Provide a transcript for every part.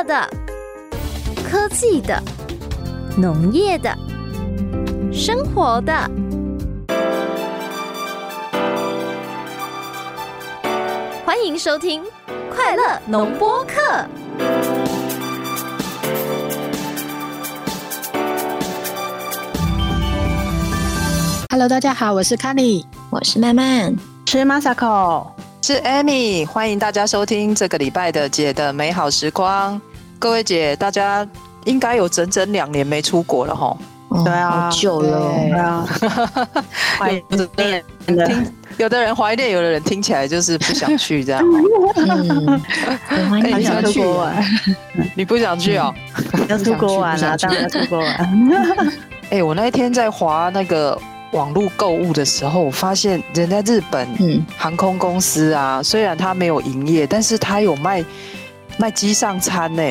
乐的、科技的、农业的、生活的。欢迎收听《快乐农播课》。Hello，大家好，我是 Kenny，我是曼曼，是 Masako，是 Amy，欢迎大家收听这个礼拜的姐的美好时光。各位姐，大家应该有整整两年没出国了哈？哦、对啊，好久了，对啊。怀念听，有的人怀念，有的人听起来就是不想去这样。嗯，很想出国玩，你不想去哦？要出国玩啊，当然要出国玩。哎、欸，我那一天在滑那个。网络购物的时候，我发现人家日本航空公司啊，嗯、虽然它没有营业，但是它有卖卖机上餐呢。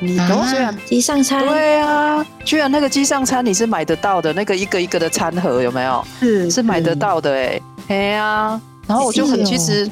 你都虽然机上餐，对啊，居然那个机上餐你是买得到的，那个一个一个的餐盒有没有？是是买得到的哎，哎呀、啊，然后我就很其实。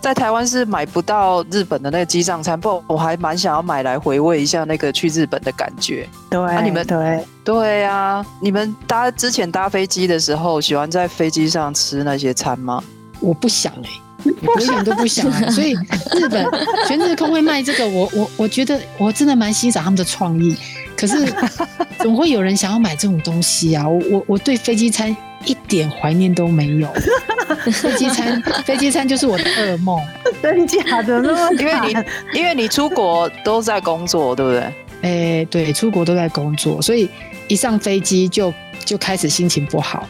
在台湾是买不到日本的那个机上餐，不，我还蛮想要买来回味一下那个去日本的感觉。对，啊、你们对对啊，你们搭之前搭飞机的时候，喜欢在飞机上吃那些餐吗？我不想哎、欸，我一点都不想。所以日本全日空会卖这个，我我我觉得我真的蛮欣赏他们的创意。可是 总会有人想要买这种东西啊！我我我对飞机餐一点怀念都没有。飞机餐，飞机餐就是我的噩梦，真假的呢？因为你，因为你出国都在工作，对不对？哎、欸，对，出国都在工作，所以一上飞机就就开始心情不好，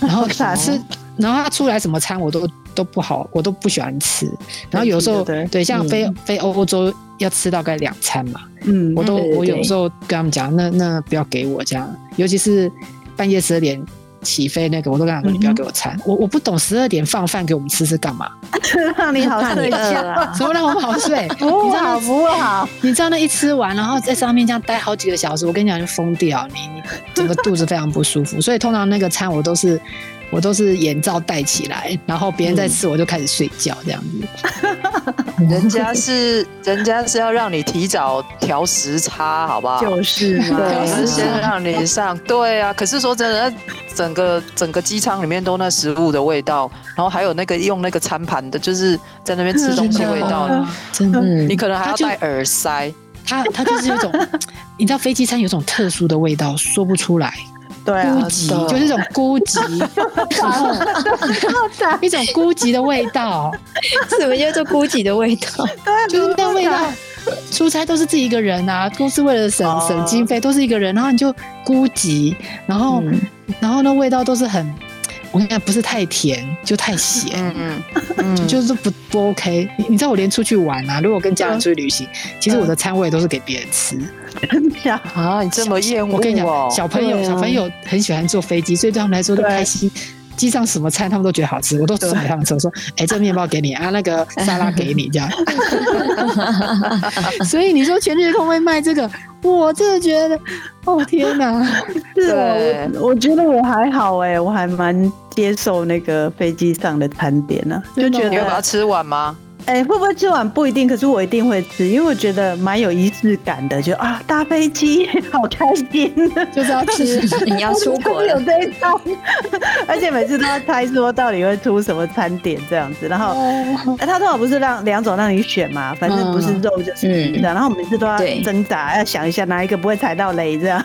然后吃，然后他出来什么餐我都都不好，我都不喜欢吃。然后有时候对，对，像飞、嗯、飞欧洲要吃大概两餐嘛，嗯，我都我有时候跟他们讲，那那不要给我这样，尤其是半夜十二点。起飞那个，我都跟他说你不要给我餐，嗯、我我不懂十二点放饭给我们吃是干嘛？让你好睡觉，什么让我们好睡？不好不好，你知道那一吃完，然后在上面这样待好几个小时，我跟你讲就疯掉，你你整个肚子非常不舒服。所以通常那个餐我都是。我都是眼罩戴起来，然后别人在吃，我就开始睡觉这样子。嗯、人家是人家是要让你提早调时差，好不好？就是嘛，调时先让你上。对啊，可是说真的，整个整个机舱里面都那食物的味道，然后还有那个用那个餐盘的，就是在那边吃东西味道，真的，你可能还要戴耳塞。它它就是有种，你知道飞机餐有种特殊的味道，说不出来。对、啊，孤寂就是一种孤寂，一种孤寂的味道。什么叫做孤寂的味道？就是那味道。出差都是自己一个人啊，公司为了省省经费，都是一个人，然后你就孤寂，然后、嗯、然后那味道都是很。我跟你讲，不是太甜就太咸，嗯嗯，就是不不 OK。你知道我连出去玩啊，如果跟家人出去旅行，其实我的餐我也都是给别人吃。真的啊？你这么厌恶？我跟你讲，小朋友小朋友很喜欢坐飞机，所以对他们来说都开心。机上什么菜他们都觉得好吃，我都送给他们吃。我说：“哎、欸，这面包给你啊，那个 沙拉给你，这样。”所以你说全日空会卖这个，我真的觉得，哦天哪！是我，我觉得我还好哎，我还蛮接受那个飞机上的餐点呢、啊，就觉得你会把它吃完吗？哎、欸，会不会吃完不一定，可是我一定会吃，因为我觉得蛮有仪式感的，就啊，搭飞机 好开心，就是要吃，你要出国了，有这一套，而且每次都要猜说到底会出什么餐点这样子，然后，他通常不是让两种让你选嘛，反正不是肉就是鱼的、嗯，然后每次都要挣扎，要想一下哪一个不会踩到雷这样。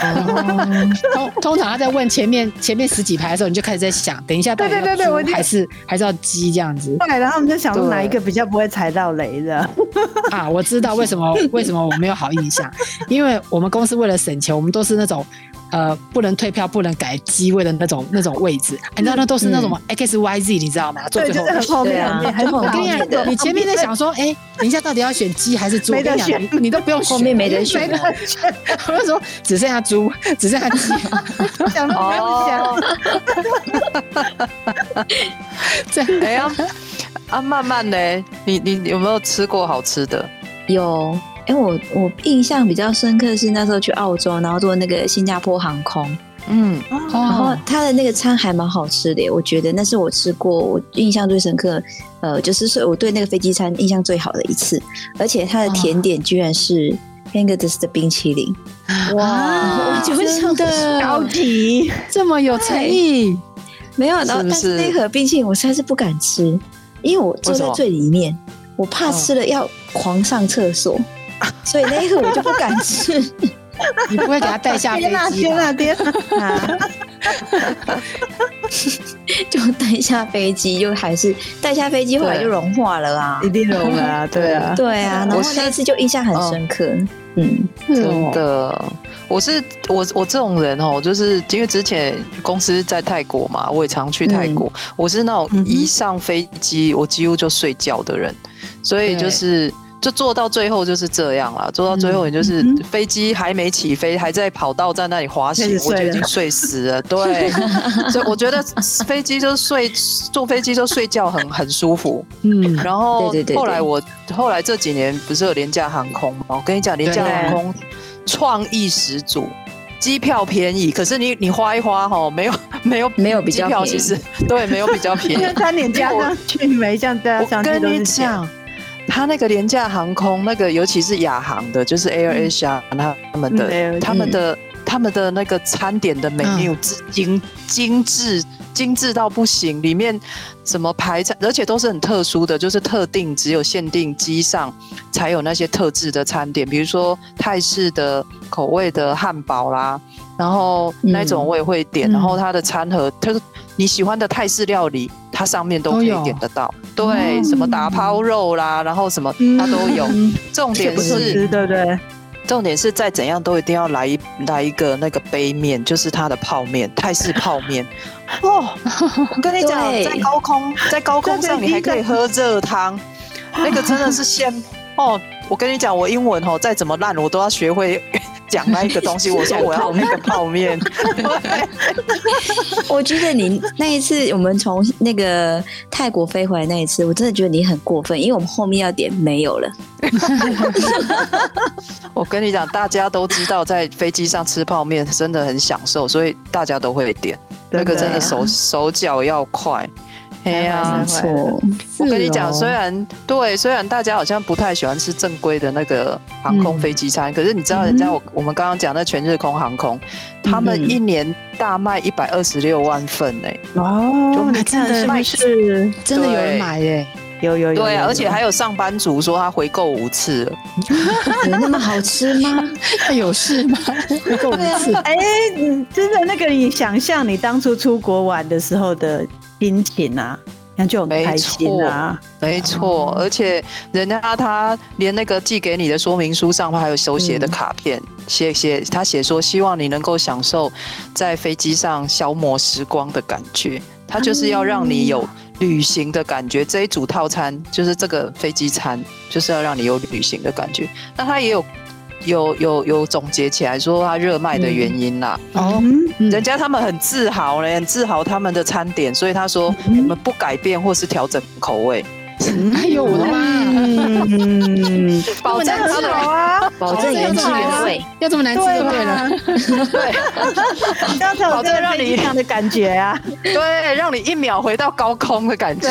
哦、通通常他在问前面前面十几排的时候，你就开始在想，等一下到底要猪，对对对对，还是还是要鸡这样子，对，然后我们就想说哪一个比较不会踩到雷的 啊？我知道为什么为什么我没有好印象，因为我们公司为了省钱，我们都是那种呃不能退票、不能改机位的那种那种位置。你知道那都是那种 X Y Z，你知道吗？坐最后面，很后面，啊、很后面。我跟你讲，你前面在想说，哎、欸，等一下到底要选鸡还是猪？没得选你，你都不用选，后面没人选。没得选。我就说只剩下猪，只剩下鸡。想都不用想。这哎呀。啊，慢慢呢，你你有没有吃过好吃的？有，哎、欸，我我印象比较深刻是那时候去澳洲，然后坐那个新加坡航空，嗯，然后它的那个餐还蛮好吃的，我觉得那是我吃过我印象最深刻，呃，就是是我对那个飞机餐印象最好的一次，而且它的甜点居然是 Häagen-Dazs 的冰淇淋，哇，真的高级，这么有诚意，没有，然后但是？那盒冰淇淋我实在是不敢吃，因为我坐在最里面，我怕吃了要狂上厕所，所以那一刻我就不敢吃。你不会给他带下飞机吧？天哪天哪！就带下飞机，又还是带下飞机，后来就融化了啊！一定融了啊！对啊，对啊。然后那一次就印象很深刻。嗯，真的，我是我我这种人哦，就是因为之前公司在泰国嘛，我也常去泰国。我是那种一上飞机我几乎就睡觉的人，所以就是。就坐到最后就是这样了，坐到最后也就是飞机还没起飞，还在跑道在那里滑行，我就已经睡死了。对，所以我觉得飞机就睡，坐飞机就睡觉很很舒服。嗯，然后后来我后来这几年不是有廉价航空吗？我跟你讲，廉价航空创意十足，机票便宜，可是你你花一花哈，没有没有没有比较便宜，其实对，没有比较便宜，因为餐点加上去没像这样，我跟你讲。他那个廉价航空，那个尤其是亚航的，就是 AirAsia 他们的、嗯、他们的、嗯、他们的那个餐点的 menu 精精致精致到不行，里面什么排餐，而且都是很特殊的，就是特定只有限定机上才有那些特制的餐点，比如说泰式的口味的汉堡啦，然后那种我也会点，嗯、然后它的餐盒，它你喜欢的泰式料理。它上面都可以点得到，对，什么打抛肉啦，然后什么它都有。重点是，对不对？重点是再怎样都一定要来一来一个那个杯面，就是它的泡面，泰式泡面。哦，我跟你讲，在高空，在高空上你还可以喝热汤，那个真的是鲜哦。我跟你讲，我英文哦再怎么烂，我都要学会。讲那一个东西，我说 我要那个泡面。我觉得你那一次我们从那个泰国飞回来那一次，我真的觉得你很过分，因为我们后面要点没有了。我跟你讲，大家都知道在飞机上吃泡面真的很享受，所以大家都会点。那个真的手 手脚要快。哎呀，没错。我跟你讲，虽然对，虽然大家好像不太喜欢吃正规的那个航空飞机餐，可是你知道，人家我我们刚刚讲那全日空航空，他们一年大卖一百二十六万份哎。哦，就真的卖是真的有人买耶，有有有。对，而且还有上班族说他回购五次了。有那么好吃吗？有事吗？回购五次。哎，真的那个，你想象你当初出国玩的时候的。心情啊，那就很开心啊，没错，而且人家他连那个寄给你的说明书上，他还有手写的卡片，写写他写说希望你能够享受在飞机上消磨时光的感觉，他就是要让你有旅行的感觉。这一组套餐就是这个飞机餐，就是要让你有旅行的感觉。那他也有。有有有总结起来说他热卖的原因啦，哦，人家他们很自豪嘞，很自豪他们的餐点，所以他说我们不改变或是调整口味。哎呦我的妈！保证很好啊，保证原汁原味，要这么难吃就对了，对，要保证让你这样的感觉啊，对，让你一秒回到高空的感觉。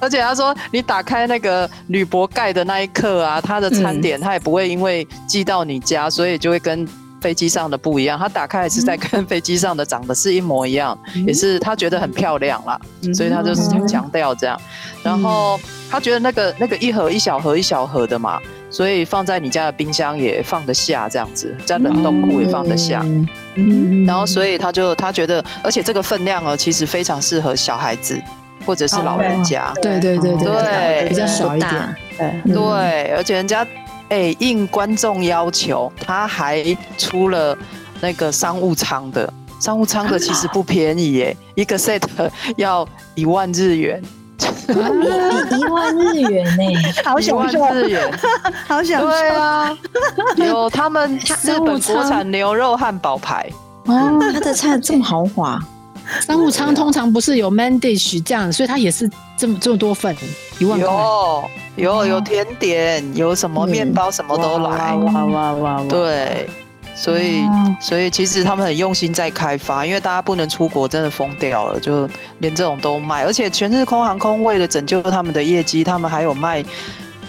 而且他说，你打开那个铝箔盖的那一刻啊，他的餐点他也不会因为寄到你家，所以就会跟。飞机上的不一样，他打开也是在跟飞机上的长得是一模一样，嗯、也是他觉得很漂亮啦，嗯、所以他就是强调这样。嗯、然后他觉得那个那个一盒一小盒一小盒的嘛，所以放在你家的冰箱也放得下，这样子在冷冻库也放得下。嗯，嗯然后所以他就他觉得，而且这个分量哦，其实非常适合小孩子或者是老人家。哦、对对对对，比较小一点。对，而且人家。哎、欸，应观众要求，他还出了那个商务舱的，商务舱的其实不便宜耶，一个 set 要一万日元，一万日元呢，好享受，一万日元，好享受，对啊，有他们日本国产牛肉汉堡排，哦，他的菜这么豪华。商务舱通常不是有 main dish 这样，所以它也是这么这么多份，一万块。有有有甜点，有什么面包，什么都来。哇哇哇哇！对，所以所以其实他们很用心在开发，因为大家不能出国，真的疯掉了，就连这种都卖，而且全日空航空为了拯救他们的业绩，他们还有卖。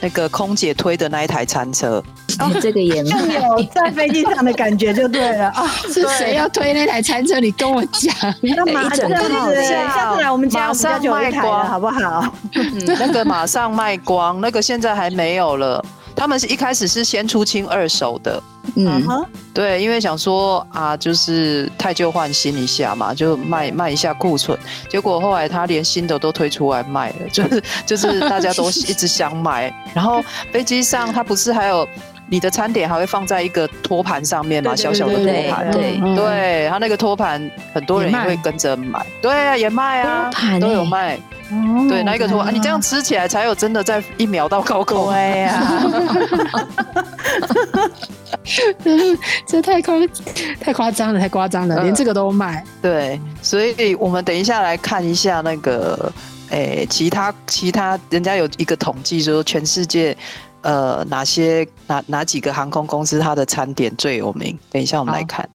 那个空姐推的那一台餐车，哦，这个也更有在飞机上的感觉就对了啊！是谁要推那台餐车？你跟我讲，那马上下次来我们家，马上卖光，好不好？嗯，那个马上卖光，那个现在还没有了。他们是一开始是先出清二手的，嗯。哼，对，因为想说啊，就是太旧换新一下嘛，就卖卖一下库存。结果后来他连新的都推出来卖了，就是就是大家都一直想买。然后飞机上他不是还有你的餐点还会放在一个托盘上面嘛，小小的托盘，对对，他那个托盘很多人也会跟着买，对啊，也卖啊，都有卖。对，那一个托啊，你这样吃起来才有真的在一秒到高空。对呀，这太夸太夸张了，太夸张了，连这个都卖。对，所以我们等一下来看一下那个，诶，其他其他人家有一个统计说，全世界呃哪些哪哪几个航空公司它的餐点最有名？等一下我们来看。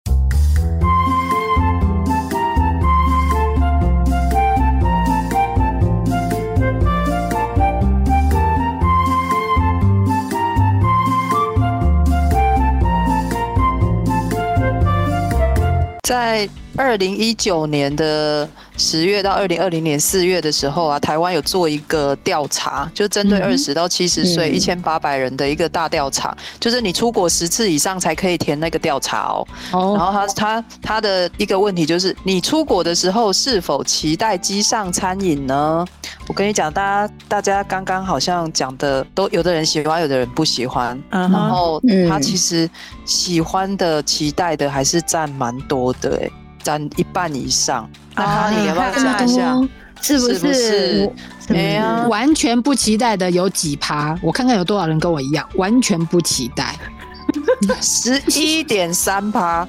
在二零一九年的十月到二零二零年四月的时候啊，台湾有做一个调查，就针对二十到七十岁一千八百人的一个大调查，嗯、就是你出国十次以上才可以填那个调查哦。哦。然后他他他的一个问题就是，你出国的时候是否期待机上餐饮呢？我跟你讲，大家大家刚刚好像讲的都有的人喜欢，有的人不喜欢。嗯。然后他其实喜欢的、期待的还是占蛮多的，哎。占一半以上，那你要不要讲一下？是不是？没啊，完全不期待的有几趴？我看看有多少人跟我一样，完全不期待，十一点三趴。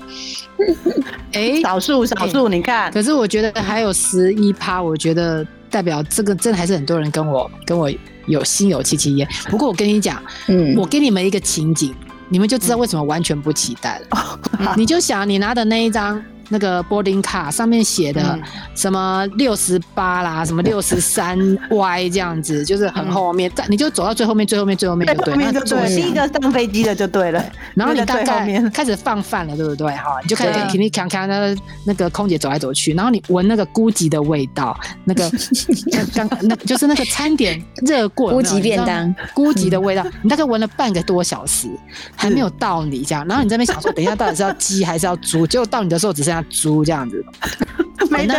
哎，少数少数，你看。可是我觉得还有十一趴，我觉得代表这个真的还是很多人跟我跟我有心有戚戚焉。不过我跟你讲，嗯，我给你们一个情景，你们就知道为什么完全不期待了。你就想你拿的那一张。那个 boarding 卡上面写的什么六十八啦，什么 六十三 Y 这样子，就是很后面，但你就走到最后面，最后面，最后面就对，了。就第一个上飞机的就对了。然后你大概开始放饭了，对不对？哈，你就开始听你看看那那个空姐走来走去，然后你闻那个孤寂的味道，那个 刚那就是那个餐点热过，孤寂便当，孤寂的味道，你大概闻了半个多小时，还没有到你这样，然后你在那边想说，等一下到底是要鸡还是要猪？结果到你的时候只剩下猪这样子，没得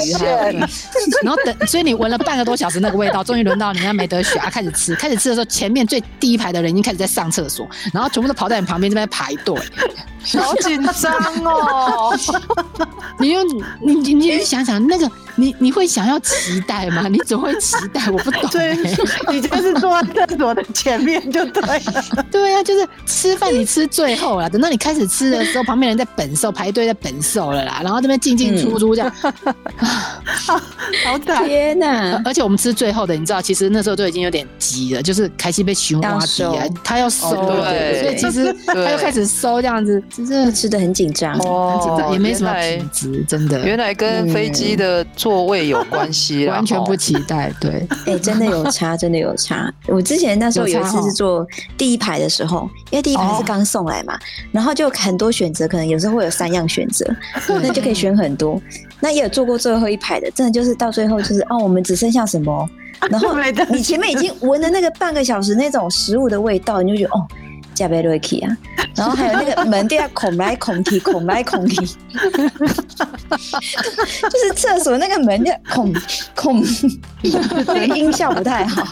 选，然后等，所以你闻了半个多小时那个味道，终于轮到你，那没得选啊，开始吃。开始吃的时候，前面最第一排的人已经开始在上厕所，然后全部都跑在你旁边这边排队，好紧张哦！你用你你你想想那个。你你会想要期待吗？你总会期待，我不懂、欸。对，你就是坐在厕所的前面就对了。对呀、啊，就是吃饭你吃最后了，等到你开始吃的时候，旁边人在等售排队在等售了啦，然后这边进进出出这样，嗯、好惨！天哪！而且我们吃最后的，你知道，其实那时候都已经有点急了，就是开心被熊挖底啊，他要收了，所以其实他又开始收这样子，真的吃的很紧张，哦、很紧张，也没什么品质，真的。原来跟飞机的座位有关系，完全不期待。对，哎、欸，真的有差，真的有差。我之前那时候有一次是坐第一排的时候，因为第一排是刚送来嘛，然后就很多选择，可能有时候会有三样选择，那就可以选很多。那也有坐过最后一排的，真的就是到最后就是哦，我们只剩下什么，然后你前面已经闻了那个半个小时那种食物的味道，你就觉得哦。加贝瑞奇啊，然后还有那个门店要孔来孔去，孔来孔去，就是厕所那个门的孔孔，那个音效不太好。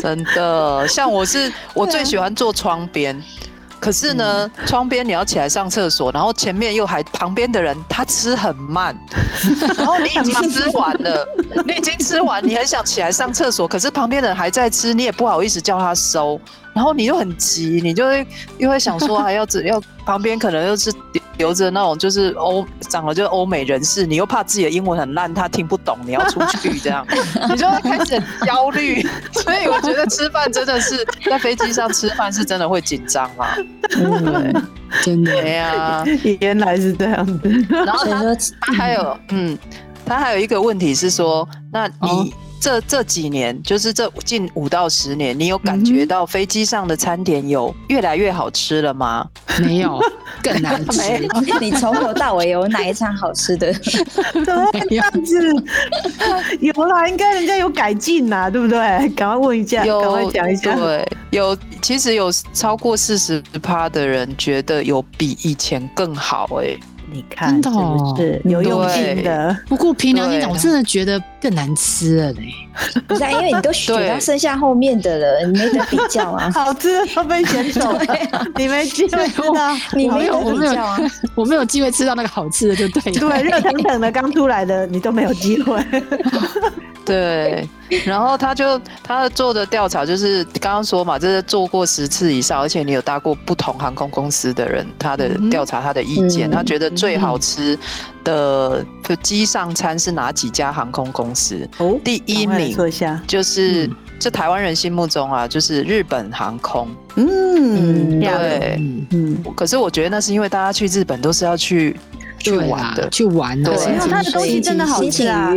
真的，像我是我最喜欢坐窗边，可是呢，窗边你要起来上厕所，然后前面又还旁边的人他吃很慢，然后你已经吃完了，你已经吃完，你很想起来上厕所，可是旁边的人还在吃，你也不好意思叫他收。然后你又很急，你就会又会想说还要只要旁边可能又是留着那种就是欧长得就是欧美人士，你又怕自己的英文很烂，他听不懂，你要出去这样，你就会开始很焦虑。所以我觉得吃饭真的是在飞机上吃饭是真的会紧张嘛，对，真的呀，原来是这样子。然后他他还有嗯，他还有一个问题是说，那你。哦这这几年，就是这近五到十年，你有感觉到飞机上的餐点有越来越好吃了吗？没有，更难吃。你从头到尾有哪一餐好吃的？怎么这样子？有啦，应该人家有改进啦，对不对？赶快问一下，赶快讲一下。对，有，其实有超过四十趴的人觉得有比以前更好哎、欸。你看，真的哦，是有用心的。不过凭良心讲，我真的觉得更难吃了嘞。不是，因为你都选到剩下后面的 了，你没得比较啊。好吃的都被选走了，你没机会吃到，你没有比较啊。我没有机会吃到那个好吃的，就对。对，热腾腾的刚出来的，你都没有机会。对，然后他就他做的调查就是刚刚说嘛，就是做过十次以上，而且你有搭过不同航空公司的人，他的调查他的意见，嗯、他觉得最好吃的机上餐是哪几家航空公司？哦，第一名就是这台湾人心目中啊，就是日本航空。嗯，对，嗯，可是我觉得那是因为大家去日本都是要去去玩的，去玩的，对，他的东西真的好吃啊。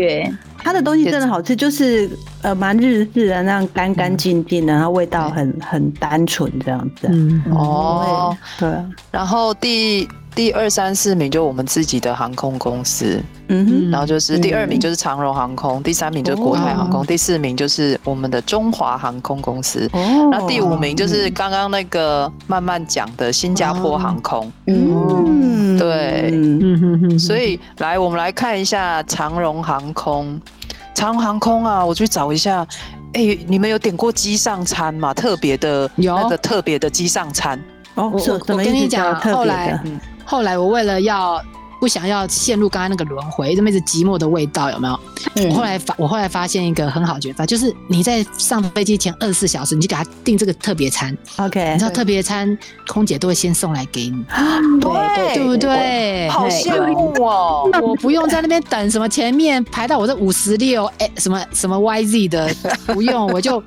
它的东西真的好吃，就是呃蛮日式的那样干干净净的，然后味道很很单纯这样子。嗯哦，对。然后第第二三四名就我们自己的航空公司，嗯哼。然后就是第二名就是长荣航空，第三名就是国泰航空，第四名就是我们的中华航空公司。哦。然后第五名就是刚刚那个慢慢讲的新加坡航空。嗯，对。嗯哼哼。所以来我们来看一下长荣航空。长荣航空啊，我去找一下。哎、欸，你们有点过机上餐吗？特别的，有那个特别的机上餐。哦，我我跟你讲，后来、嗯、后来我为了要。不想要陷入刚刚那个轮回，这么一直寂寞的味道有没有？嗯、我后来发，我后来发现一个很好的诀法，就是你在上飞机前二十四小时，你就给他订这个特别餐。OK，你知道特别餐空姐都会先送来给你，对 对，对不对？好羡慕哦！我不用在那边等什么前面排到我这五十六哎什么什么 YZ 的，不用，我就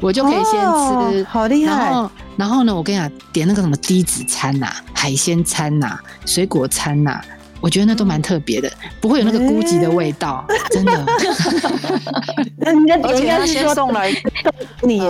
我就可以先吃，哦、好厉害。然后，然后呢，我跟你讲，点那个什么低脂餐呐、啊、海鲜餐呐、啊、水果餐呐、啊。我觉得那都蛮特别的，不会有那个孤寂的味道，真的。那人家而且他先送来你，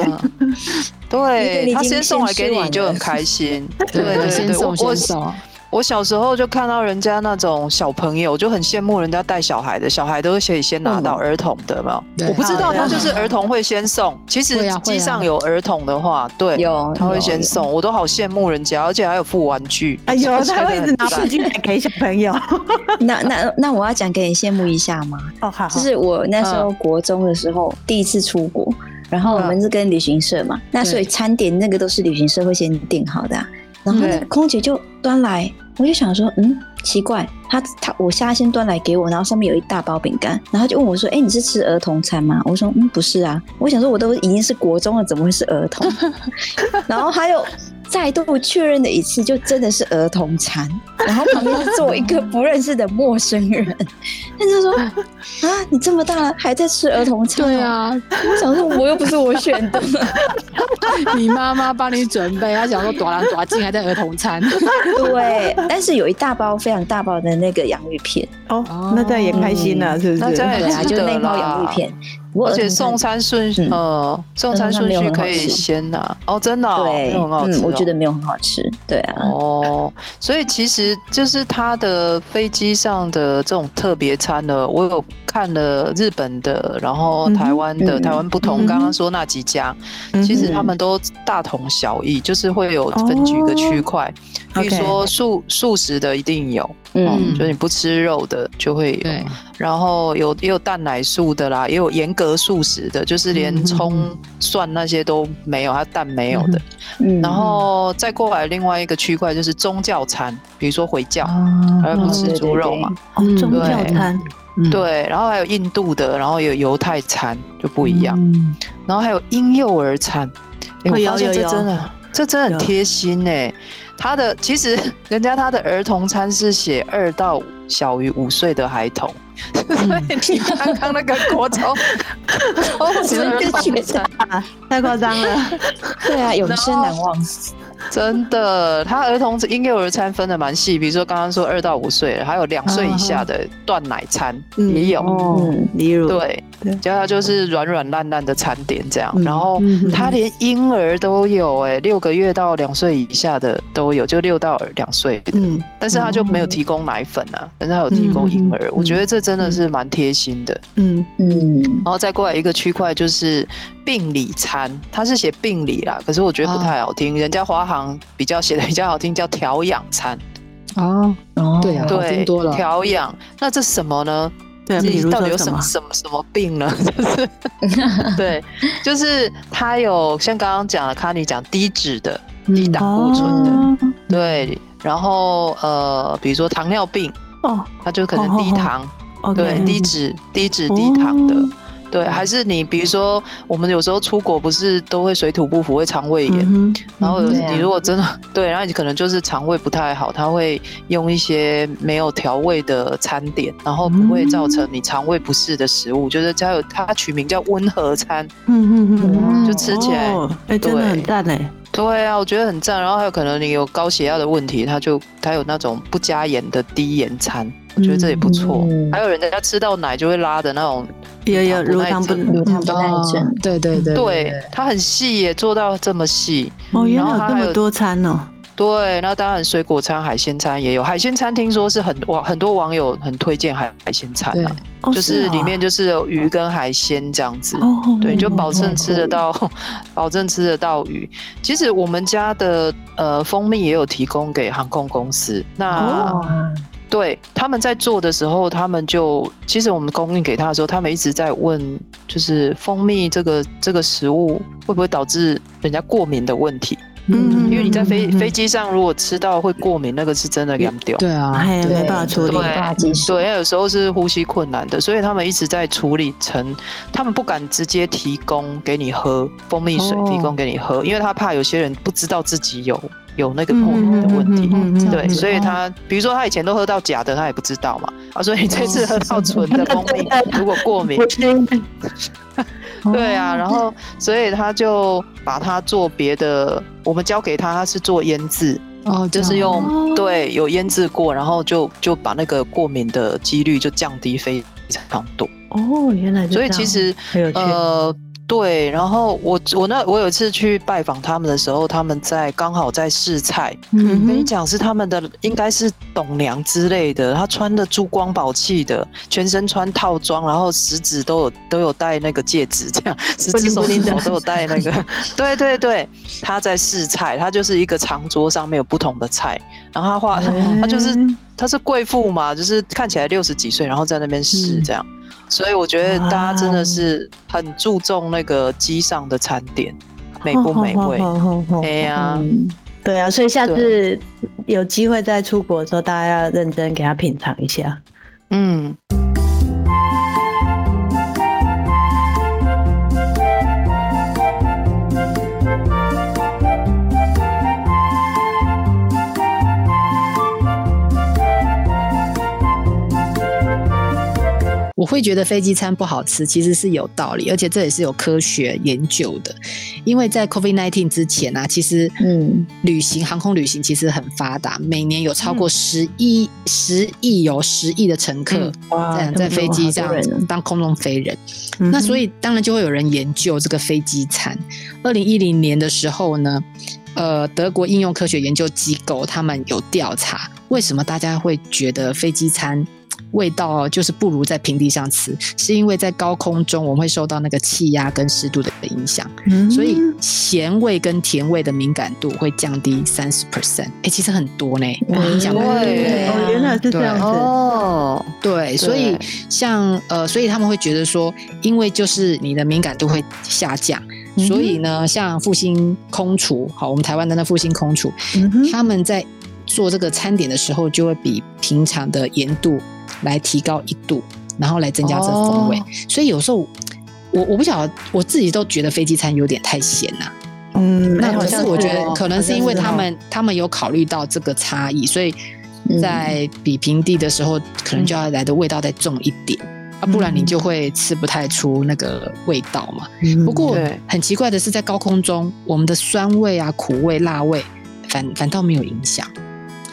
对，他先送来给你就很开心，对对对，先送先送。我小时候就看到人家那种小朋友，就很羡慕人家带小孩的，小孩都可以先拿到儿童的嘛。我不知道他就是儿童会先送。其实机上有儿童的话，对，有他会先送，我都好羡慕人家，而且还有附玩具。哎呦，他会一直拿玩具来给小朋友。那那那我要讲给你羡慕一下吗？哦好，就是我那时候国中的时候第一次出国，然后我们是跟旅行社嘛，那所以餐点那个都是旅行社会先订好的。然后那个空姐就端来，我就想说，嗯，奇怪，他他我虾先端来给我，然后上面有一大包饼干，然后就问我说，哎，你是吃儿童餐吗？我说，嗯，不是啊，我想说我都已经是国中了，怎么会是儿童？然后还有。再度确认了一次，就真的是儿童餐，然后旁边坐一个不认识的陌生人，他就说：“ 啊，你这么大了还在吃儿童餐？”对啊，我想说我又不是我选的，你妈妈帮你准备，她想说多难多进还在儿童餐，对，但是有一大包非常大包的那个洋芋片哦，那这样也开心了，是不是？对啊，就那包洋芋片。而且送餐顺序，呃，送餐顺序可以先拿。哦，真的，对，很好吃，我觉得没有很好吃，对啊，哦，所以其实就是它的飞机上的这种特别餐呢，我有看了日本的，然后台湾的，台湾不同，刚刚说那几家，其实他们都大同小异，就是会有分几个区块，比如说素素食的一定有，嗯，就是你不吃肉的就会有，然后有也有蛋奶素的啦，也有严格素食的，就是连葱蒜那些都没有，它蛋没有的。嗯，然后再过来另外一个区块就是宗教餐，比如说回教，而不吃猪肉嘛。哦，宗教餐，对。然后还有印度的，然后有犹太餐就不一样。然后还有婴幼儿餐。我发现这真的，这真的很贴心哎。他的其实 人家他的儿童餐是写二到小于五岁的孩童，嗯、所以你刚刚那个国中，哦，儿童餐太夸张了，对啊，永生难忘。真的，他儿童婴幼儿餐分的蛮细，比如说刚刚说二到五岁，还有两岁以下的断奶餐也有，嗯，例如。对，叫他就是软软烂烂的餐点这样，然后他连婴儿都有，哎，六个月到两岁以下的都有，就六到两岁，嗯，但是他就没有提供奶粉啊，但是他有提供婴儿，我觉得这真的是蛮贴心的，嗯。嗯，然后再过来一个区块就是。病理餐，他是写病理啦，可是我觉得不太好听。哦、人家华航比较写的比较好听，叫调养餐。哦，对啊，对，多了。调养，那这什么呢？对，到底有什么什么什么病呢？就是，对，就是他有像刚刚讲的，卡尼讲低脂的、低胆固醇的，哦、对，然后呃，比如说糖尿病，哦，他就可能低糖，哦、对低脂、低脂、低糖的。哦对，还是你比如说，我们有时候出国不是都会水土不服，会肠胃炎，嗯、然后你如果真的、嗯、对，然后你可能就是肠胃不太好，他会用一些没有调味的餐点，然后不会造成你肠胃不适的食物，嗯、就是它有它取名叫温和餐，嗯嗯嗯，就吃起来，哎、哦欸，真的很赞哎，对啊，我觉得很赞，然后还有可能你有高血压的问题，它就它有那种不加盐的低盐餐。我觉得这也不错，嗯、还有人家吃到奶就会拉的那种，有有乳糖不乳糖不耐症，对对对，对，它很细耶，做到这么细，哦，原来有这么多餐哦。对，那当然水果餐、海鲜餐也有。海鲜餐听说是很网很多网友很推荐海海鲜餐啊，就是里面就是有鱼跟海鲜这样子，哦、对，就保证吃得到，哦、保证吃得到鱼。其实我们家的呃蜂蜜也有提供给航空公司，那。哦对，他们在做的时候，他们就其实我们供应给他的时候，他们一直在问，就是蜂蜜这个这个食物会不会导致人家过敏的问题？嗯，因为你在飞飞机上如果吃到会过敏，那个是真的凉掉。对啊，还没办法处理，对，因为有时候是呼吸困难的，所以他们一直在处理成，他们不敢直接提供给你喝蜂蜜水，提供给你喝，因为他怕有些人不知道自己有。有那个过敏的问题，对，所以他比如说他以前都喝到假的，他也不知道嘛，啊，所以这次喝到纯的蜂蜜，如果过敏，对啊，然后所以他就把它做别的，我们交给他，他是做腌制，哦，就是用对有腌制过，然后就就把那个过敏的几率就降低非常多。哦，原来所以其实呃。对，然后我我那我有一次去拜访他们的时候，他们在刚好在试菜。嗯哼，跟你讲是他们的应该是董娘之类的，她穿的珠光宝气的，全身穿套装，然后食指都有都有戴那个戒指，这样食指手指头都有戴那个。对对对，她在试菜，她就是一个长桌上面有不同的菜，然后她画他，他就是她是贵妇嘛，就是看起来六十几岁，然后在那边试这样。嗯所以我觉得大家真的是很注重那个机上的餐点美不美味。哎呀，对啊，所以下次有机会再出国的时候，大家要认真给他品尝一下。嗯。会觉得飞机餐不好吃，其实是有道理，而且这也是有科学研究的。因为在 COVID-19 之前啊，其实嗯，旅行航空旅行其实很发达，每年有超过十亿、嗯、十亿有十亿的乘客在在飞机上当空中飞人。嗯、那所以当然就会有人研究这个飞机餐。二零一零年的时候呢，呃，德国应用科学研究机构他们有调查，为什么大家会觉得飞机餐味道就是不如在平地上吃，是因为在高空中我们会受到那个气压跟湿度的影响，嗯、所以咸味跟甜味的敏感度会降低三十 percent。哎、欸，其实很多呢，影响很多。原来是这样子哦。对，所以像呃，所以他们会觉得说，因为就是你的敏感度会下降，嗯、所以呢，像复兴空厨，好，我们台湾的那复兴空厨，嗯、他们在做这个餐点的时候，就会比平常的盐度。来提高一度，然后来增加这个风味，哦、所以有时候我我不晓得，我自己都觉得飞机餐有点太咸了、啊。嗯，那可是我觉得可能是因为他们他们有考虑到这个差异，所以在比平地的时候，可能就要来的味道再重一点。啊，不然你就会吃不太出那个味道嘛。嗯、不过很奇怪的是，在高空中，我们的酸味啊、苦味、辣味反反倒没有影响，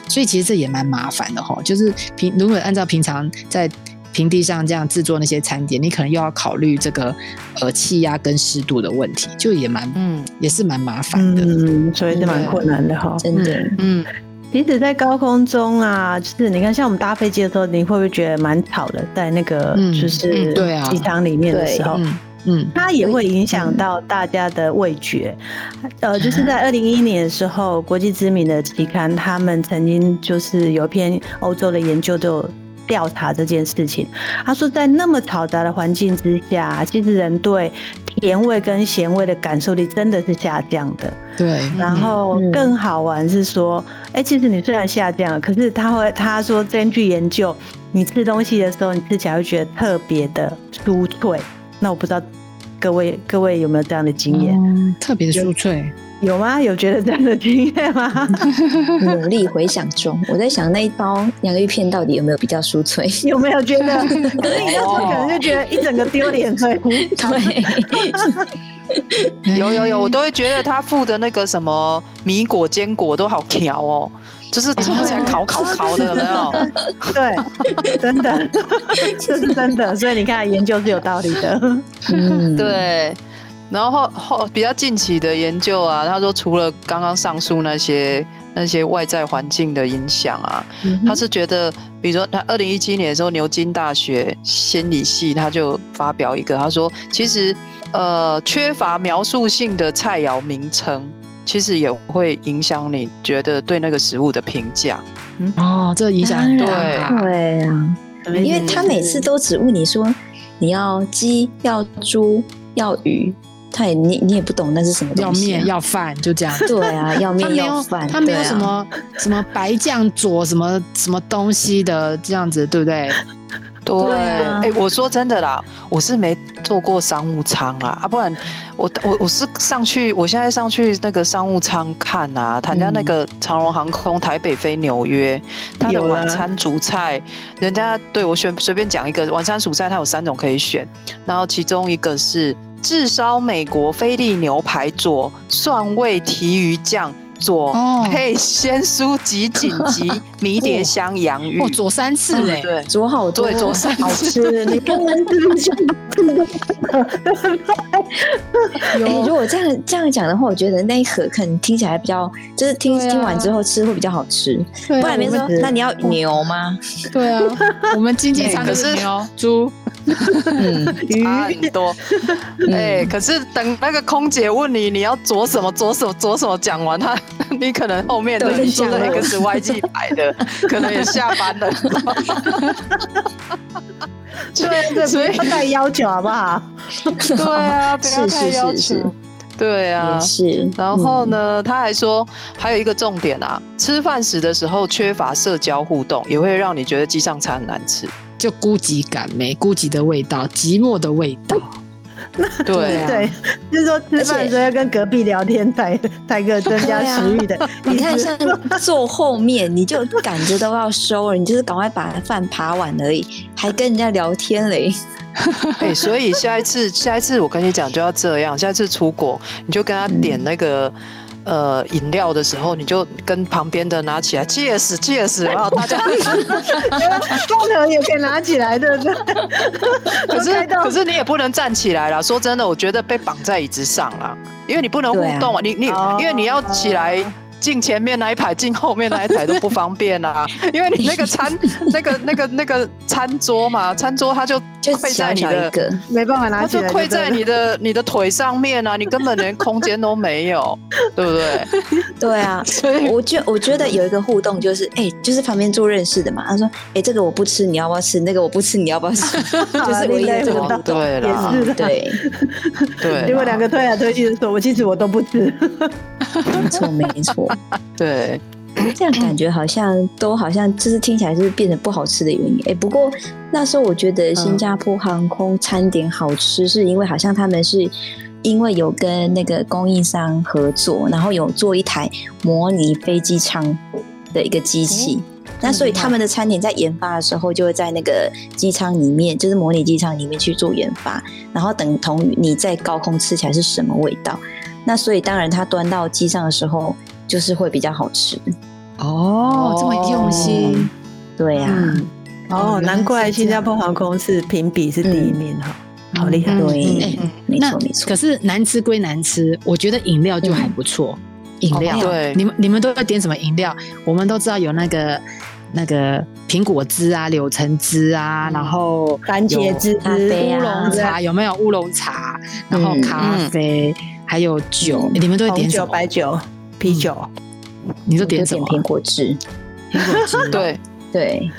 所以其实这也蛮麻烦的哈。就是平如果按照平常在平地上这样制作那些餐点，你可能又要考虑这个呃气压跟湿度的问题，就也蛮嗯也是蛮麻烦的，嗯，所以是蛮困难的哈，真的，嗯。即使在高空中啊，就是你看，像我们搭飞机的时候，你会不会觉得蛮吵的？在那个就是对啊机舱里面的时候，嗯，嗯嗯它也会影响到大家的味觉。嗯、呃，就是在二零一一年的时候，国际知名的期刊，他们曾经就是有一篇欧洲的研究就。调查这件事情，他说在那么嘈杂的环境之下，其实人对甜味跟咸味的感受力真的是下降的。对，然后更好玩是说，哎、其实你虽然下降了，可是他会他说根据研究，你吃东西的时候，你吃起来会觉得特别的酥脆。那我不知道各位各位有没有这样的经验、嗯？特别的酥脆。有吗？有觉得这样的经验吗？努力回想中，我在想那一包洋芋片到底有没有比较酥脆？有没有觉得？可是你那时候可能就觉得一整个丢脸，对 对。有有有，我都会觉得他附的那个什么米果、坚果都好调哦，就是吃起来烤烤烤的，有没有？对，真的，这是真的。所以你看，研究是有道理的。嗯，对。然后后比较近期的研究啊，他说除了刚刚上述那些那些外在环境的影响啊，嗯、他是觉得，比如说他二零一七年的时候，牛津大学心理系他就发表一个，他说其实呃缺乏描述性的菜肴名称，其实也会影响你觉得对那个食物的评价。嗯、哦，这影响很大。对对啊，因为他每次都只问你说你要鸡要猪要鱼。他也你你也不懂那是什么东西、啊，要面要饭就这样。对啊，要面要饭，他没有什么、啊、什么白酱佐什么什么东西的这样子，对不对？对，哎、啊欸，我说真的啦，我是没坐过商务舱啊，啊，不然我我我是上去，我现在上去那个商务舱看啊，人家那个长荣航空台北飞纽约，他的晚餐主菜，人家对我选随便讲一个晚餐主菜，它有三种可以选，然后其中一个是。炙烧美国菲力牛排佐蒜味提鱼酱佐配鲜蔬及紧急 迷迭香洋芋，哦，佐三次哎，对，佐好多，对，佐三次，好吃。你刚刚这么讲，哎，如果这样这样讲的话，我觉得那一盒可能听起来比较，就是听听完之后吃会比较好吃。不然别说，那你要牛吗？对啊，我们经济舱 可是牛猪。嗯，差很多。哎、欸，可是等那个空姐问你你要着什么着什么着什么讲完，他你可能后面的说的 X Y G 牌的，可能也下班了。对对，所以要太要求好不好？对啊，不要太要求。对啊，是。然后呢，他还说还有一个重点啊，吃饭时的时候缺乏社交互动，也会让你觉得机上餐很难吃。就孤寂感没孤寂的味道，寂寞的味道。对、啊、对，就是说吃饭的时候要跟隔壁聊天才才可增加食欲的。啊、你看，像坐后面，你就感觉都要收了，你就是赶快把饭扒完而已，还跟人家聊天嘞。哎、欸，所以下一次，下一次我跟你讲就要这样，下一次出国你就跟他点那个。嗯呃，饮料的时候，你就跟旁边的拿起来，Cheers，Cheers，然后大家，不能也可以拿起来，对不对？可是可是你也不能站起来了。说真的，我觉得被绑在椅子上了，因为你不能互动啊，你你，因为你要起来。进前面那一排，进后面那一排都不方便啊，因为你那个餐，那个那个那个餐桌嘛，餐桌它就跪在你的，没办法拿起来，它就跪在你的你的腿上面啊，你根本连空间都没有，对不对？对啊，所以我觉我觉得有一个互动就是，哎，就是旁边坐认识的嘛，他说，哎，这个我不吃，你要不要吃？那个我不吃，你要不要吃？就是唯一这个对了，对。对对，结果两个推来推去的时候，我其实我都不吃，没错没错。对，这样感觉好像都好像就是听起来是变得不好吃的原因。哎，不过那时候我觉得新加坡航空餐点好吃，是因为好像他们是因为有跟那个供应商合作，然后有做一台模拟飞机舱的一个机器。嗯那所以他们的餐点在研发的时候，就会在那个机舱里面，就是模拟机舱里面去做研发，然后等同于你在高空吃起来是什么味道。那所以当然，它端到机上的时候，就是会比较好吃。哦，这么用心，对呀。哦，难怪新加坡航空是评比是第一名哈，好厉害。对，没错没错。可是难吃归难吃，我觉得饮料就还不错。饮料，对，你们你们都要点什么饮料？我们都知道有那个那个苹果汁啊、柳橙汁啊，然后番茄汁、乌龙茶有没有乌龙茶？然后咖啡，还有酒，你们都会点什么？白酒、啤酒，你都点什么？苹果汁，苹果汁，对对，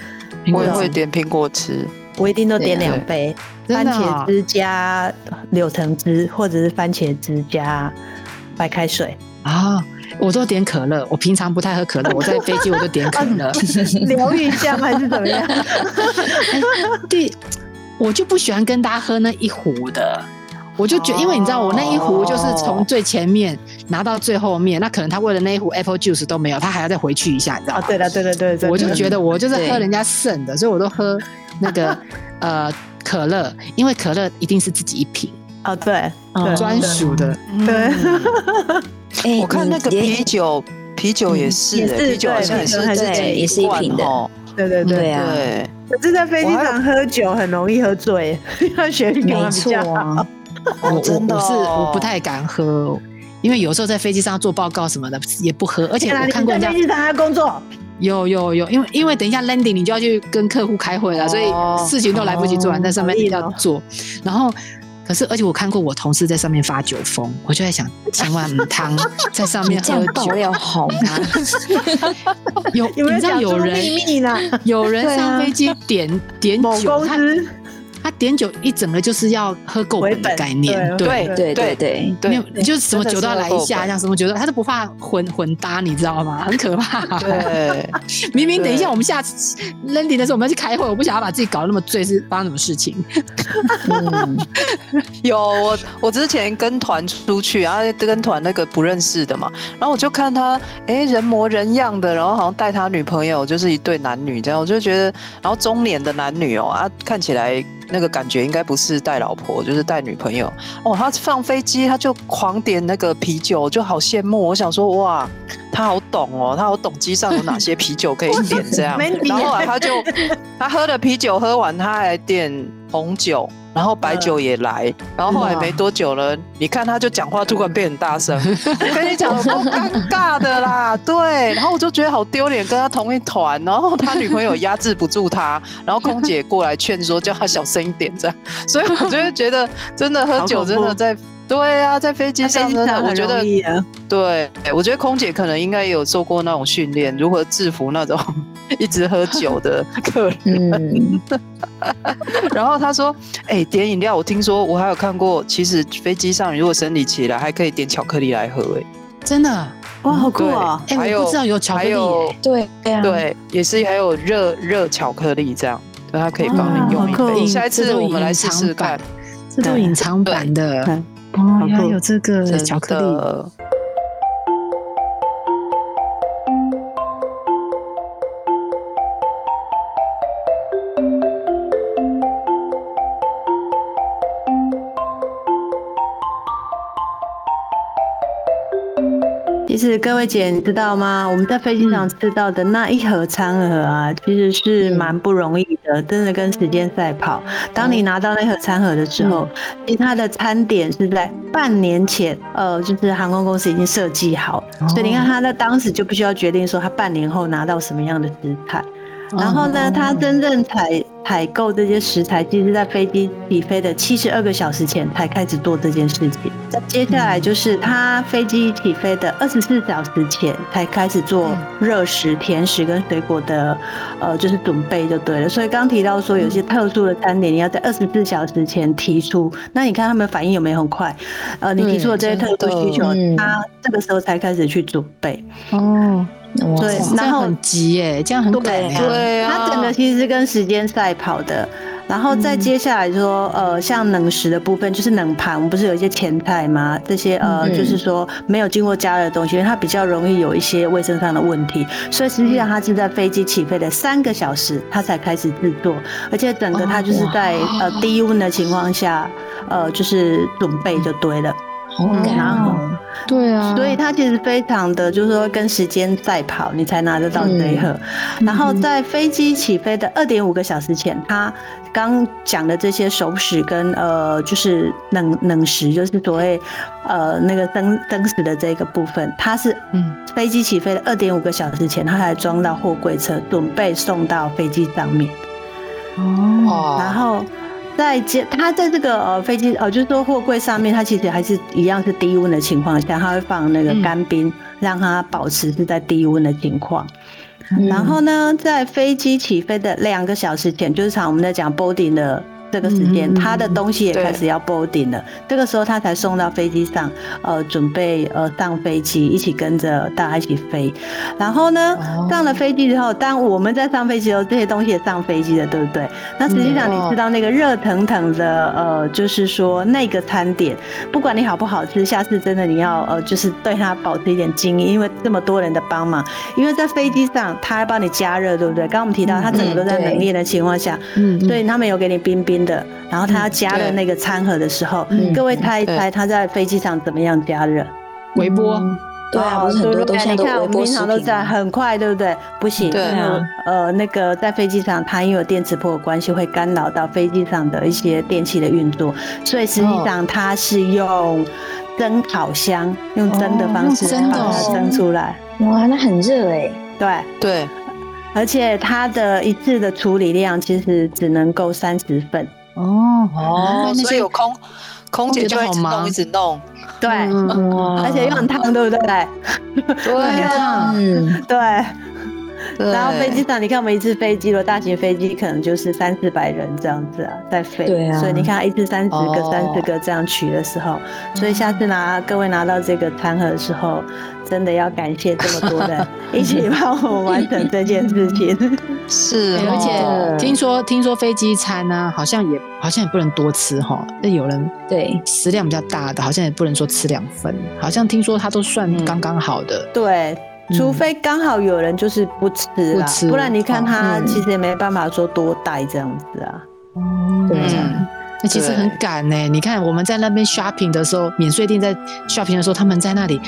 我也会点苹果汁，我一定都点两杯，番茄汁加柳橙汁，或者是番茄汁加白开水。啊，我都点可乐。我平常不太喝可乐，我在飞机我就点可乐。疗愈一下还是怎么样？对，我就不喜欢跟大家喝那一壶的。我就觉得，因为你知道，我那一壶就是从最前面拿到最后面，那可能他为了那一壶 apple juice 都没有，他还要再回去一下，你知道吗？对的，对的，对的。我就觉得我就是喝人家剩的，所以我都喝那个 呃可乐，因为可乐一定是自己一瓶。哦，对，专属的，对。我看那个啤酒，啤酒也是，啤酒好像也是，对，也是一瓶的，对对对啊。可是，在飞机上喝酒很容易喝醉，要学比较好。我真的是我不太敢喝，因为有时候在飞机上做报告什么的也不喝，而且我看过人家？飞机上还工作，有有有，因为因为等一下 landing 你就要去跟客户开会了，所以事情都来不及做完，在上面一要做，然后。可是，而且我看过我同事在上面发酒疯，我就在想，千万汤 在上面喝酒要好吗？有，你知道有人有人上飞机点点酒，他他点酒一整个就是要喝够本的概念，对对对对，没有，就是什么酒都要来一下，像什么酒都他都不怕混混搭，你知道吗？很可怕。对，明明等一下我们下次 landing 的时候我们要去开会，我不想要把自己搞得那么醉，是发生什么事情？有我，我之前跟团出去，然后跟团那个不认识的嘛，然后我就看他，哎，人模人样的，然后好像带他女朋友，就是一对男女这样，我就觉得，然后中年的男女哦，啊，看起来那个感觉应该不是带老婆，就是带女朋友哦。他放飞机他就狂点那个啤酒，就好羡慕。我想说，哇，他好懂哦，他好懂机上有哪些啤酒可以点这样。然后后来他就他喝了啤酒喝完，他还点红酒。然后白酒也来，然后后来没多久了，你看他就讲话突然变很大声，我跟你讲，好尴尬的啦，对，然后我就觉得好丢脸，跟他同一团，然后他女朋友压制不住他，然后空姐过来劝说，叫他小声一点这样，所以我就会觉得真的喝酒真的在。对啊，在飞机上真的，我觉得，对，我觉得空姐可能应该也有做过那种训练，如何制服那种 一直喝酒的 客人。嗯、然后他说：“哎、欸，点饮料，我听说我还有看过，其实飞机上如果生理期来，还可以点巧克力来喝。”哎，真的哇，好酷啊！哎，我不知道有巧克力，对对，也是还有热热巧克力这样，对，它可以帮你用一杯。下一次我们来试试看，这都隐藏版的。哦，还有这个巧克力。其实各位姐，你知道吗？我们在飞机上吃到的那一盒餐盒啊，其实是蛮不容易的，真的跟时间赛跑。当你拿到那盒餐盒的时候，它的餐点是在半年前，呃，就是航空公司已经设计好，所以你看他在当时就不需要决定说他半年后拿到什么样的食材。然后呢，他真正采采购这些食材，其实在飞机起飞的七十二个小时前才开始做这件事情。那接下来就是他飞机起飞的二十四小时前才开始做热食、甜食跟水果的，呃，就是准备就对了。所以刚提到说有些特殊的餐点，你要在二十四小时前提出，那你看他们反应有没有很快？呃，你提出的这些特殊需求，他这个时候才开始去准备。哦。对，然后很急耶，这样很赶。对啊，它整个其实是跟时间赛跑的。然后再接下来说，呃，像冷食的部分，就是冷盘，我们不是有一些前菜吗？这些呃，就是说没有经过加热的东西，因为它比较容易有一些卫生上的问题，所以实际上它是在飞机起飞的三个小时，它才开始制作，而且整个它就是在呃低温的情况下，呃，就是准备就对了。然后，对啊，所以它其实非常的，就是说跟时间赛跑，你才拿得到这一盒。然后在飞机起飞的二点五个小时前，它刚讲的这些熟食跟呃，就是冷冷食，就是所谓呃那个生生食的这个部分，它是嗯，飞机起飞的二点五个小时前，它才装到货柜车，准备送到飞机上面。哦，然后。在接它在这个呃飞机呃，就是说货柜上面，它其实还是一样是低温的情况下，它会放那个干冰，让它保持是在低温的情况。然后呢，在飞机起飞的两个小时前，就是常我们在讲 boarding 的。这个时间，他的东西也开始要 boarding 了。这个时候，他才送到飞机上，呃，准备呃上飞机，一起跟着大家一起飞。然后呢，上了飞机之后，当我们在上飞机的时候，这些东西也上飞机了，对不对？那实际上，你知道那个热腾腾的，呃，就是说那个餐点，不管你好不好吃，下次真的你要呃，就是对它保持一点敬意，因为这么多人的帮忙，因为在飞机上，他还帮你加热，对不对？刚刚我们提到，他整个都在冷链的情况下，嗯，所以他们有给你冰冰。的，然后他要加热那个餐盒的时候，嗯、各位猜一猜他在飞机上怎么样加热？微波、嗯。对啊，不是很多都现在都微波平常都在很快，对不对？不行，对啊。呃，那个在飞机上，它因为有电磁波的关系，会干扰到飞机上的一些电器的运作，所以实际上它是用蒸烤箱，用蒸的方式把它蒸出来。哇，那很热哎。对对。而且它的一次的处理量其实只能够三十份。哦哦，所以有空空姐就一直弄一直弄，对，而且又很烫，对不对？对 对。然后飞机上，你看我们一次飞机，的大型飞机可能就是三四百人这样子啊，在飞。对啊。所以你看一次三十个、三十个这样取的时候，所以下次拿各位拿到这个餐盒的时候。真的要感谢这么多人 一起帮我们完成这件事情。是，而且听说听说飞机餐呢，好像也好像也不能多吃哈。那有人对食量比较大的，好像也不能说吃两份。好像听说它都算刚刚好的。对，除非刚好有人就是不吃啦，不然你看他其实也没办法说多带这样子啊。对，那其实很赶呢。你看我们在那边 shopping 的时候，免税店在 shopping 的时候，他们在那里。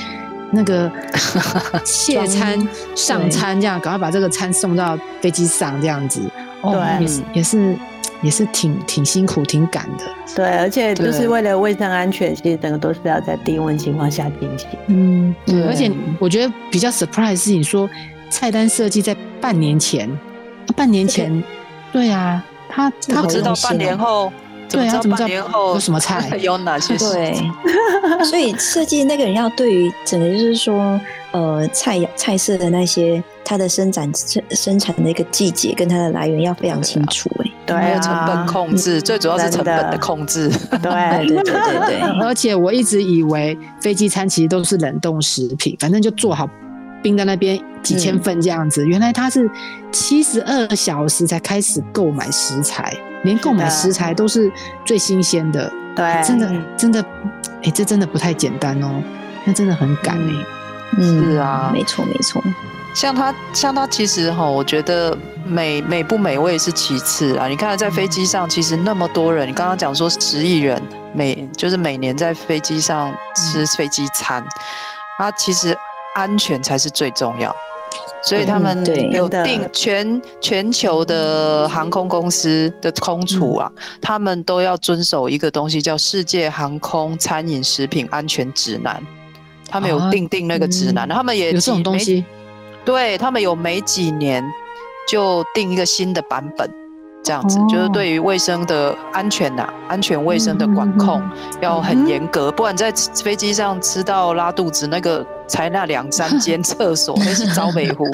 那个 卸餐上餐这样，赶快把这个餐送到飞机上这样子，对，也是也是也是挺挺辛苦、挺赶的。对，而且就是为了卫生安全，其实整个都是要在低温情况下进行。嗯，对。而且我觉得比较 surprise 是你说菜单设计在半年前，半年前，对啊，他他知道半年后。对啊，怎么知道有什么菜？有哪些？对，所以设计那个人要对于整个就是说，呃，菜菜色的那些它的生产生生产的一个季节跟它的来源要非常清楚哎。对啊，成本控制最主要是成本的控制。对对对对对。而且我一直以为飞机餐其实都是冷冻食品，反正就做好冰在那边几千份这样子。原来它是七十二小时才开始购买食材。连购买食材都是最新鲜的，对，真的真的，哎，这真的不太简单哦，那真的很赶哎，是啊，没错没错。像他像他其实哈，我觉得美美不美味是其次啊。你看在飞机上，其实那么多人，你刚刚讲说十亿人每就是每年在飞机上吃飞机餐，啊，其实安全才是最重要。所以他们有定全全球的航空公司的空厨啊，他们都要遵守一个东西叫《世界航空餐饮食品安全指南》，他们有定定那个指南，他们也有这种东西，对，他们有每几年就定一个新的版本。这样子就是对于卫生的安全呐，安全卫生的管控要很严格，不然在飞机上吃到拉肚子，那个才那两三间厕所，那是招北湖。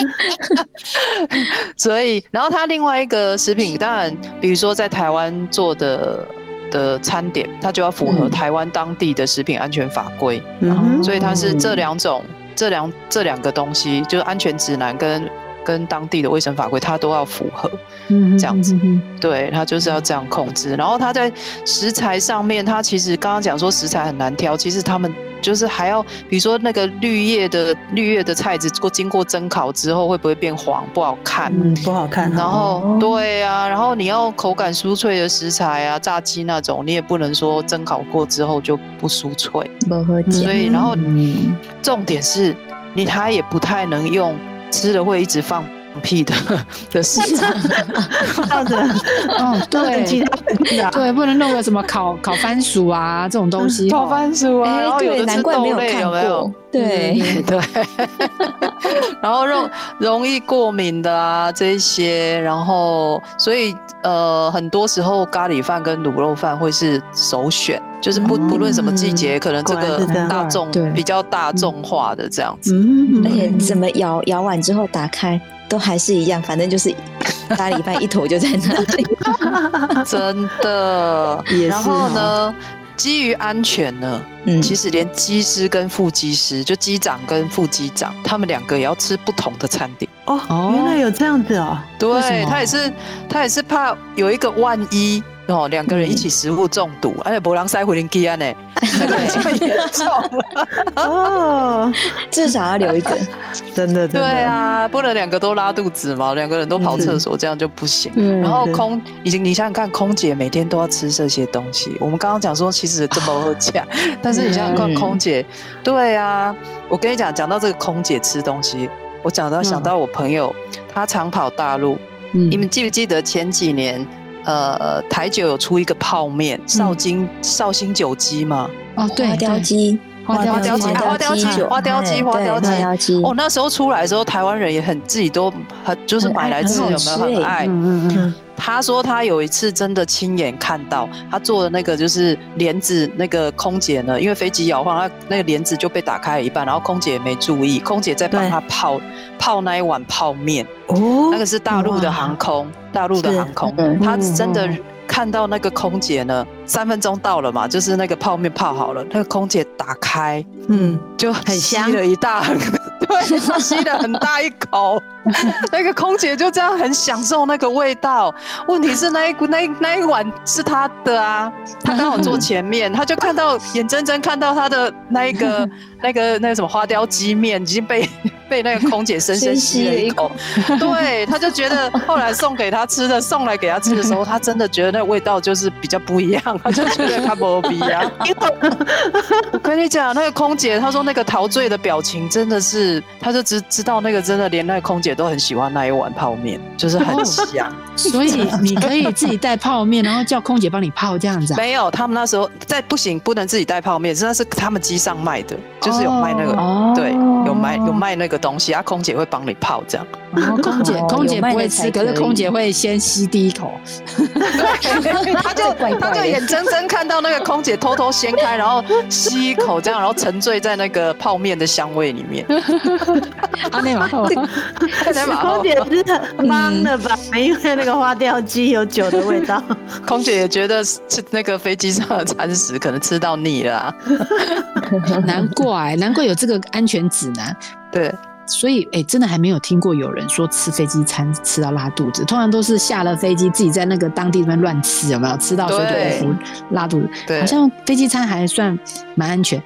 所以，然后它另外一个食品，当然，比如说在台湾做的的餐点，它就要符合台湾当地的食品安全法规。嗯，所以它是这两种，这两这两个东西，就是安全指南跟。跟当地的卫生法规，它都要符合，嗯，这样子，对，它就是要这样控制。然后它在食材上面，它其实刚刚讲说食材很难挑，其实他们就是还要，比如说那个绿叶的绿叶的菜子，过经过蒸烤之后会不会变黄，不好看，嗯，不好看。然后对啊，然后你要口感酥脆的食材啊，炸鸡那种，你也不能说蒸烤过之后就不酥脆，所以然后重点是。你它也不太能用吃了会一直放屁的的市场，这样子，哦，对，其他对，不能弄个什么烤烤番薯啊这种东西，烤番薯啊，然后有的是豆类，有没有？对 对，然后容容易过敏的啊这些，然后所以呃很多时候咖喱饭跟卤肉饭会是首选。就是不不论什么季节，可能这个大众比较大众化的这样子，而且怎么摇摇完之后打开都还是一样，反正就是咖喱饭一坨就在那里，真的。然后呢，基于安全呢，嗯，其实连机师跟副机师，就机长跟副机长，他们两个也要吃不同的餐点。哦，原来有这样子哦。对，他也是他也是怕有一个万一。哦，两个人一起食物中毒，而且博朗塞回林基安呢，那个太严重了哦，至少要留一个，真的，对啊，不能两个都拉肚子嘛，两个人都跑厕所，这样就不行。然后空已经，你想想看，空姐每天都要吃这些东西。我们刚刚讲说，其实这么会讲，但是你想想看，空姐，对啊，我跟你讲，讲到这个空姐吃东西，我讲到想到我朋友，他常跑大陆，你们记不记得前几年？呃，台酒有出一个泡面，绍兴绍兴酒鸡嘛？哦，对，花雕鸡，花雕鸡，花雕鸡，花雕鸡，花雕鸡。哦，那时候出来的时候，台湾人也很自己都很就是买来吃，有没有很爱？嗯嗯。他说他有一次真的亲眼看到，他做的那个就是帘子，那个空姐呢，因为飞机摇晃，他那个帘子就被打开了一半，然后空姐也没注意，空姐在帮他泡泡那一碗泡面。哦，那个是大陆的航空。大陆的航空，他真的看到那个空姐呢，三分钟到了嘛，就是那个泡面泡好了，那个空姐打开，嗯，就很吸了一大，对，吸了很大一口，那个空姐就这样很享受那个味道。问题是那一股那那一碗是她的啊，她刚好坐前面，她就看到眼睁睁看到她的那一个那个那个什么花雕鸡面已经被。被那个空姐深深吸了一口，对，他就觉得后来送给他吃的，送来给他吃的时候，他真的觉得那味道就是比较不一样，他就觉得他不一样。我跟你讲，那个空姐，她说那个陶醉的表情真的是，他就知知道那个真的连那个空姐都很喜欢那一碗泡面，就是很香。所以你可以自己带泡面，然后叫空姐帮你泡这样子。没有，他们那时候在不行，不能自己带泡面，真的是他们机上卖的，就是有卖那个，对，有卖有卖那个。东西啊，空姐会帮你泡这样。然后空姐，空姐不会吃，可是空姐会先吸第一口。对，他就 他就眼睁睁看到那个空姐偷偷掀开，然后吸一口这样，然后沉醉在那个泡面的香味里面。阿内马后，空姐是很忙的吧？因为那个花雕鸡有酒的味道。空姐也觉得吃那个飞机上的餐食可能吃到腻了。难怪，难怪有这个安全指南。对。所以，哎、欸，真的还没有听过有人说吃飞机餐吃到拉肚子，通常都是下了飞机自己在那个当地那边乱吃，有没有吃到水土不服拉肚子？对，好像飞机餐还算蛮安全。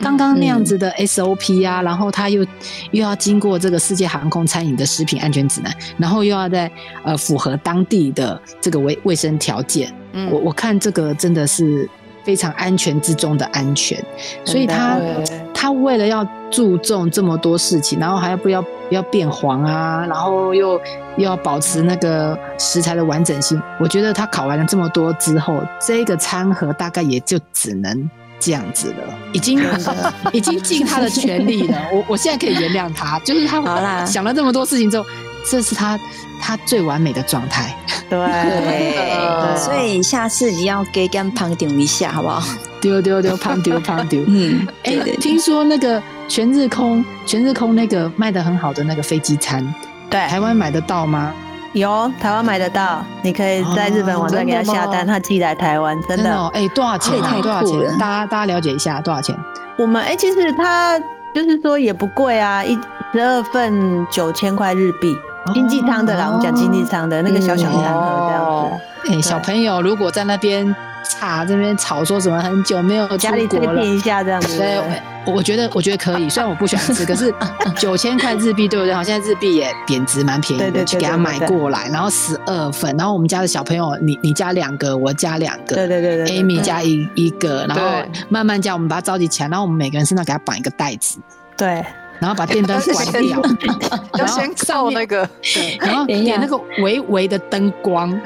刚刚那样子的 SOP 啊，嗯、然后他又又要经过这个世界航空餐饮的食品安全指南，然后又要在呃符合当地的这个卫卫生条件。嗯，我我看这个真的是。非常安全之中的安全，所以他他为了要注重这么多事情，然后还要不要不要变黄啊，然后又又要保持那个食材的完整性。我觉得他考完了这么多之后，这个餐盒大概也就只能这样子了，已经已经尽他的全力了。我我现在可以原谅他，就是他，想了这么多事情之后，这是他。他最完美的状态，对，所以下次你要给跟胖丢一下，好不好？丢丢丢，胖丢胖丢。嗯，哎，听说那个全日空，全日空那个卖的很好的那个飞机餐，对，台湾买得到吗？有，台湾买得到，你可以在日本网站给他下单，他寄来台湾，真的。哎，多少钱？多少钱？大家大家了解一下多少钱？我们哎，其实它就是说也不贵啊，一十二份九千块日币。经济舱的啦，我们讲经济舱的那个小小餐盒这样子。哎，小朋友如果在那边吵，这边吵说什么很久没有家里推荐一下这样子。对，我觉得我觉得可以，虽然我不喜欢吃，可是 九千块日币对不对？好，现在日币也贬值，蛮便宜的，去给他买过来，然后十二份，然后我们家的小朋友，你你加两个，我加两个，对对对对，Amy 加一一个，然后慢慢加，我们把它召集起来，然后我们每个人身上给他绑一个袋子，对。然后把电灯关掉，要先照那个，然后点那个微微的灯光，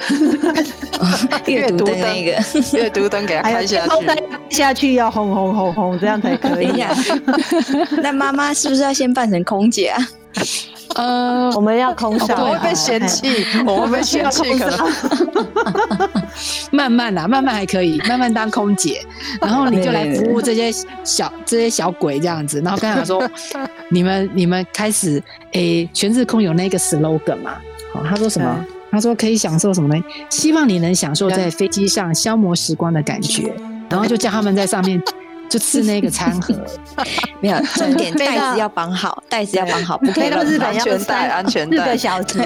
阅读灯那个 阅读灯给它开下去，下去要轰轰轰轰，这样才可以。那妈妈是不是要先扮成空姐啊？呃，我们要空少，我会被嫌弃，我会被嫌弃，可能。慢慢啦，慢慢还可以，慢慢当空姐，然后你就来服务这些小这些小鬼这样子，然后刚才说，你们你们开始，诶，全日空有那个 slogan 嘛？好，他说什么？他说可以享受什么呢？希望你能享受在飞机上消磨时光的感觉，然后就叫他们在上面。就吃那个餐盒，没有重点，袋子要绑好，袋子要绑好，不可以到日本安全带，安全带，四个小时，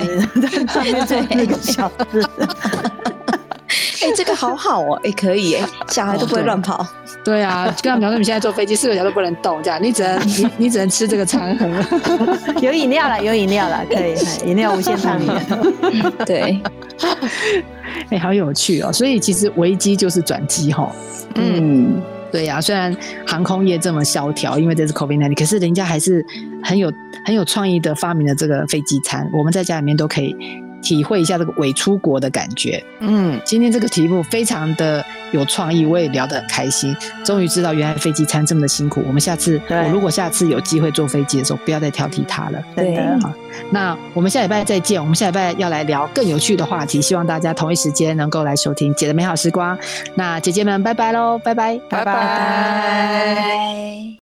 上面最那个小时。哎，这个好好哦，哎，可以哎，小孩都不会乱跑。对啊，跟他们讲说，你现在坐飞机四个小时都不能动，这样你只能你你只能吃这个餐盒。有饮料了，有饮料了，可以，饮料无限畅饮。对，哎，好有趣哦，所以其实危机就是转机哈。嗯。对呀、虽然航空业这么萧条，因为这是 COVID-19，可是人家还是很有很有创意的发明了这个飞机餐，我们在家里面都可以。体会一下这个伪出国的感觉。嗯，今天这个题目非常的有创意，我也聊得很开心。终于知道原来飞机餐这么的辛苦。我们下次，我如果下次有机会坐飞机的时候，不要再挑剔它了。对，好，那我们下礼拜再见。我们下礼拜要来聊更有趣的话题，希望大家同一时间能够来收听姐的美好时光。那姐姐们，拜拜喽，拜拜，拜拜。